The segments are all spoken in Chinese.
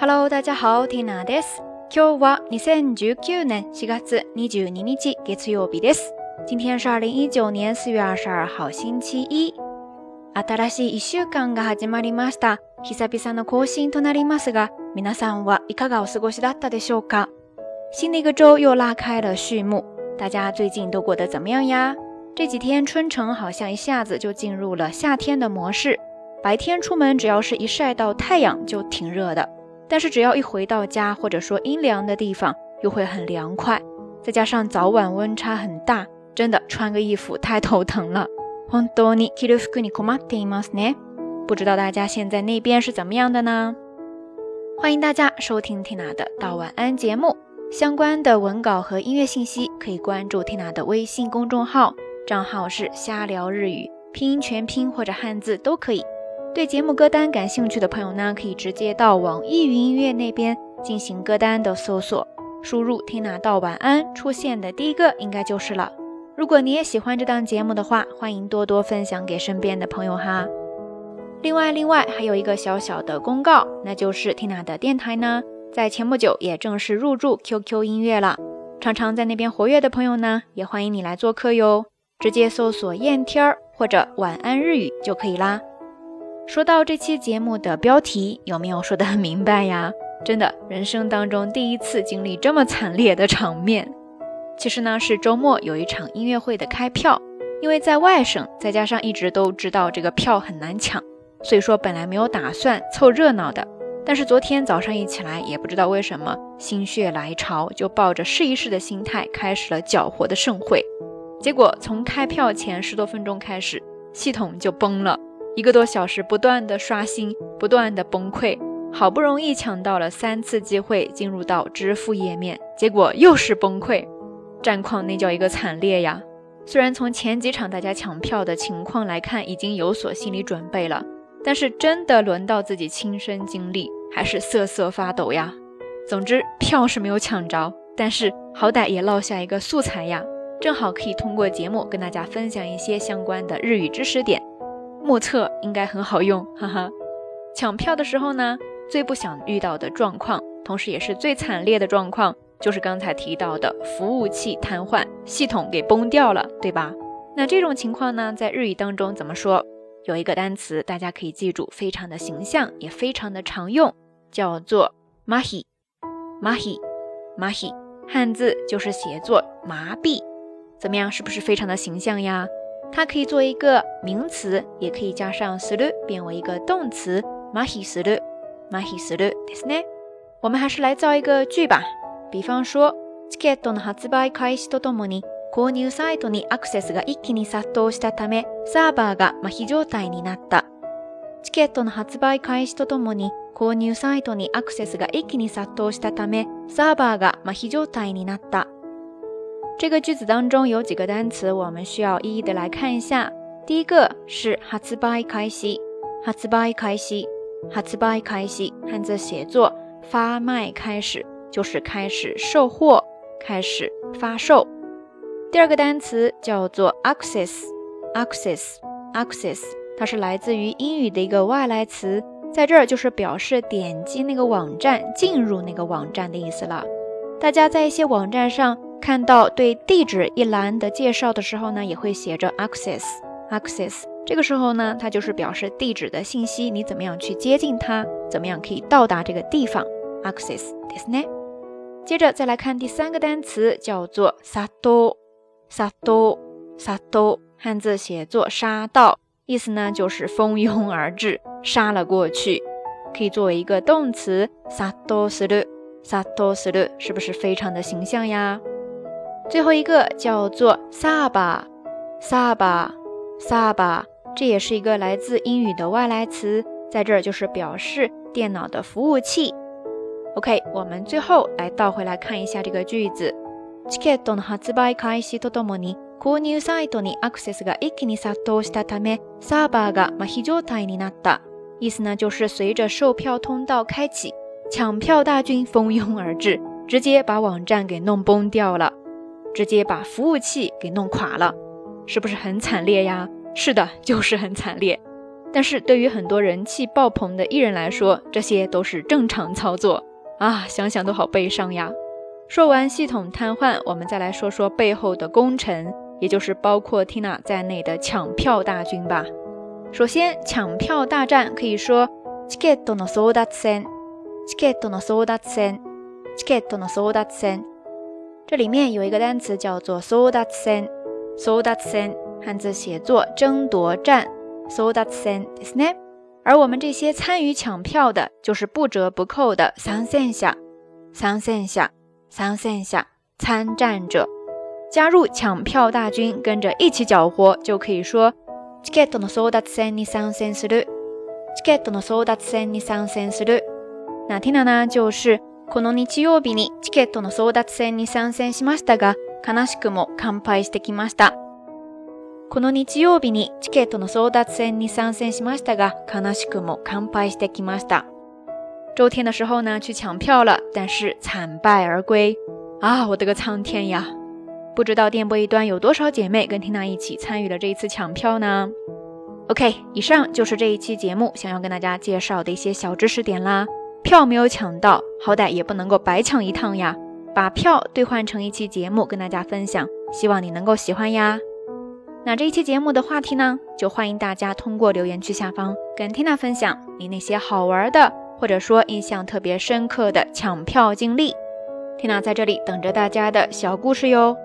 Hello，大家好，Tina です。今日は二千十九年四月二十二日月曜日です。今天是二零一九年四月二十二号星期一。新しい一週間が始まりました。久々の更新となりますが、皆さんはいかがお過ごしだったでしょうか？新的一个周又拉开了序幕，大家最近都过得怎么样呀？这几天春城好像一下子就进入了夏天的模式，白天出门只要是一晒到太阳就挺热的。但是只要一回到家，或者说阴凉的地方，又会很凉快。再加上早晚温差很大，真的穿个衣服太头疼了。不知道大家现在那边是怎么样的呢？欢迎大家收听 Tina 的道晚安节目。相关的文稿和音乐信息可以关注 Tina 的微信公众号，账号是瞎聊日语，拼音全拼或者汉字都可以。对节目歌单感兴趣的朋友呢，可以直接到网易云音乐那边进行歌单的搜索，输入 “Tina 晚安”出现的第一个应该就是了。如果你也喜欢这档节目的话，欢迎多多分享给身边的朋友哈。另外，另外还有一个小小的公告，那就是 Tina 的电台呢，在前不久也正式入驻 QQ 音乐了。常常在那边活跃的朋友呢，也欢迎你来做客哟。直接搜索“燕天儿”或者“晚安日语”就可以啦。说到这期节目的标题，有没有说得很明白呀？真的，人生当中第一次经历这么惨烈的场面。其实呢，是周末有一场音乐会的开票，因为在外省，再加上一直都知道这个票很难抢，所以说本来没有打算凑热闹的。但是昨天早上一起来，也不知道为什么心血来潮，就抱着试一试的心态开始了搅和的盛会。结果从开票前十多分钟开始，系统就崩了。一个多小时，不断的刷新，不断的崩溃，好不容易抢到了三次机会进入到支付页面，结果又是崩溃，战况那叫一个惨烈呀！虽然从前几场大家抢票的情况来看，已经有所心理准备了，但是真的轮到自己亲身经历，还是瑟瑟发抖呀！总之，票是没有抢着，但是好歹也落下一个素材呀，正好可以通过节目跟大家分享一些相关的日语知识点。目测应该很好用，哈哈。抢票的时候呢，最不想遇到的状况，同时也是最惨烈的状况，就是刚才提到的服务器瘫痪，系统给崩掉了，对吧？那这种情况呢，在日语当中怎么说？有一个单词，大家可以记住，非常的形象，也非常的常用，叫做“マヒ”。マヒ，マヒ。汉字就是写作“麻痹”，怎么样？是不是非常的形象呀？它可以做一个名词，也可以加上する变为一个动词麻痺する、麻痺するですね。我们还是来造一个句吧，比方说チケットの発売開始とともに購入サイトにアクセスが一気に殺到したため、サーバーが麻痺状態になった。チケットの発売開始とともに購入サイトにアクセスが一気に殺到したため、サーバーが麻痺状態になった。这个句子当中有几个单词，我们需要一一的来看一下。第一个是 h o 拜 by 开始 ”，“hot by 开始 ”，“hot by 开始”，汉字写作“发卖开始”，就是开始售货，开始发售。第二个单词叫做 “access”，“access”，“access”，它是来自于英语的一个外来词，在这儿就是表示点击那个网站，进入那个网站的意思了。大家在一些网站上。看到对地址一栏的介绍的时候呢，也会写着 access access。这个时候呢，它就是表示地址的信息，你怎么样去接近它，怎么样可以到达这个地方？access ですね。接着再来看第三个单词，叫做沙多沙多沙多，汉字写作沙道，意思呢就是蜂拥而至，杀了过去，可以作为一个动词沙多斯，路沙多斯，路，是不是非常的形象呀？最后一个叫做“萨巴”，萨巴，萨巴，这也是一个来自英语的外来词，在这儿就是表示电脑的服务器。OK，我们最后来倒回来看一下这个句子。チケットの発売開始とともに購入サイトにアクセスが一気に殺到したためサーバーが麻痺状態になった。意思呢，就是随着售票通道开启，抢票大军蜂拥而至，直接把网站给弄崩掉了。直接把服务器给弄垮了，是不是很惨烈呀？是的，就是很惨烈。但是对于很多人气爆棚的艺人来说，这些都是正常操作啊，想想都好悲伤呀。说完系统瘫痪，我们再来说说背后的功臣，也就是包括 Tina 在内的抢票大军吧。首先，抢票大战可以说チケットの争奪戦、チケットの争奪戦、チケットの争奪戦。这里面有一个单词叫做 “sodatsen”，sodatsen，汉字写作“争夺战”。sodatsen ですね。而我们这些参与抢票的，就是不折不扣的 “sansen” s a s a n s e n s a s a n s e n s a 参战者，加入抢票大军，跟着一起搅和，就可以说 “chiketto no sodatsen ni s a n s suru”。chiketto no sodatsen ni sansen suru。那听的呢，就是。この日曜日にチケットの争奪戦に参戦しましたが、悲しくも完敗してきました。この日曜日にチケットの争奪戦に参戦しましたが、悲しくも完敗してきました。周天的时候呢，去抢票了，但是惨败而归。啊，我的个苍天呀！不知道电波一端有多少姐妹跟缇娜一起参与了这一次抢票呢？OK，以上就是这一期节目想要跟大家介绍的一些小知识点啦。票没有抢到，好歹也不能够白抢一趟呀。把票兑换成一期节目跟大家分享，希望你能够喜欢呀。那这一期节目的话题呢，就欢迎大家通过留言区下方跟 Tina 分享你那些好玩的，或者说印象特别深刻的抢票经历。Tina 在这里等着大家的小故事哟。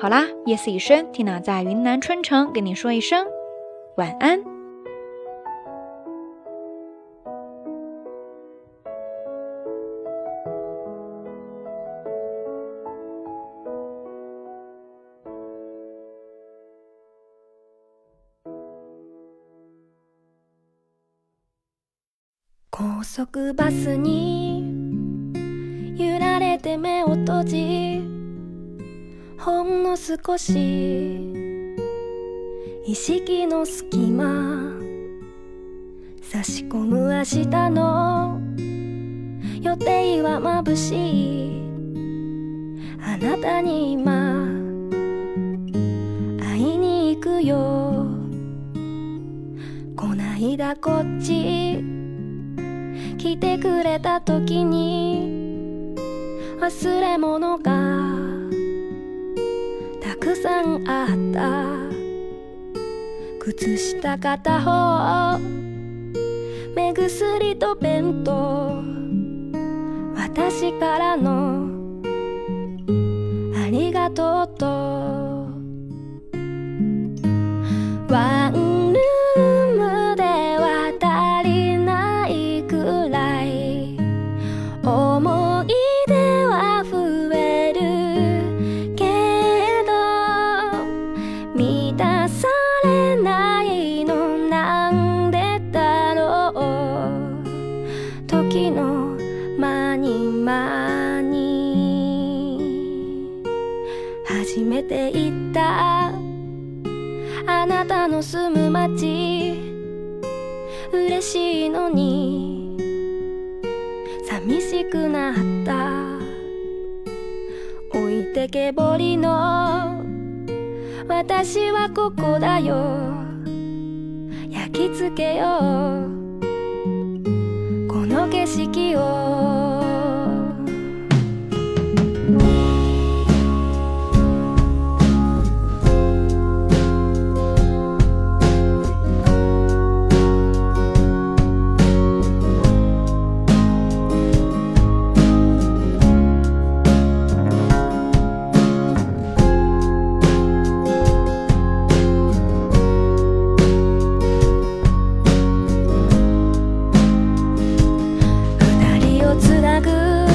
好啦，夜色已深，Tina 在云南春城跟你说一声晚安。高速バスに揺られて目を閉じほんの少し意識の隙間差し込む明日の予定は眩しいあなたに今会いに行くよこないだこっち来てくれた時に忘れ物がたくさんあった靴下片方目薬と弁当私からの寂しくなった置いてけぼりの私はここだよ焼き付けようこの景色をつなぐ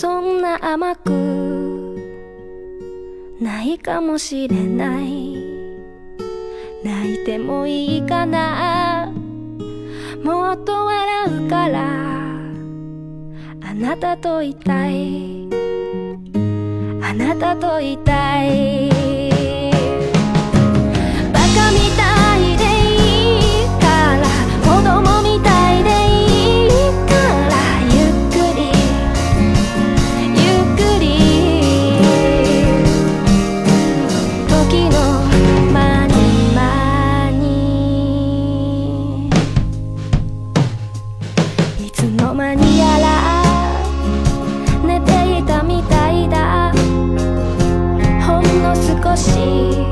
そんな甘くないかもしれない泣いてもいいかなもっと笑うからあなたといたいあなたといたい See.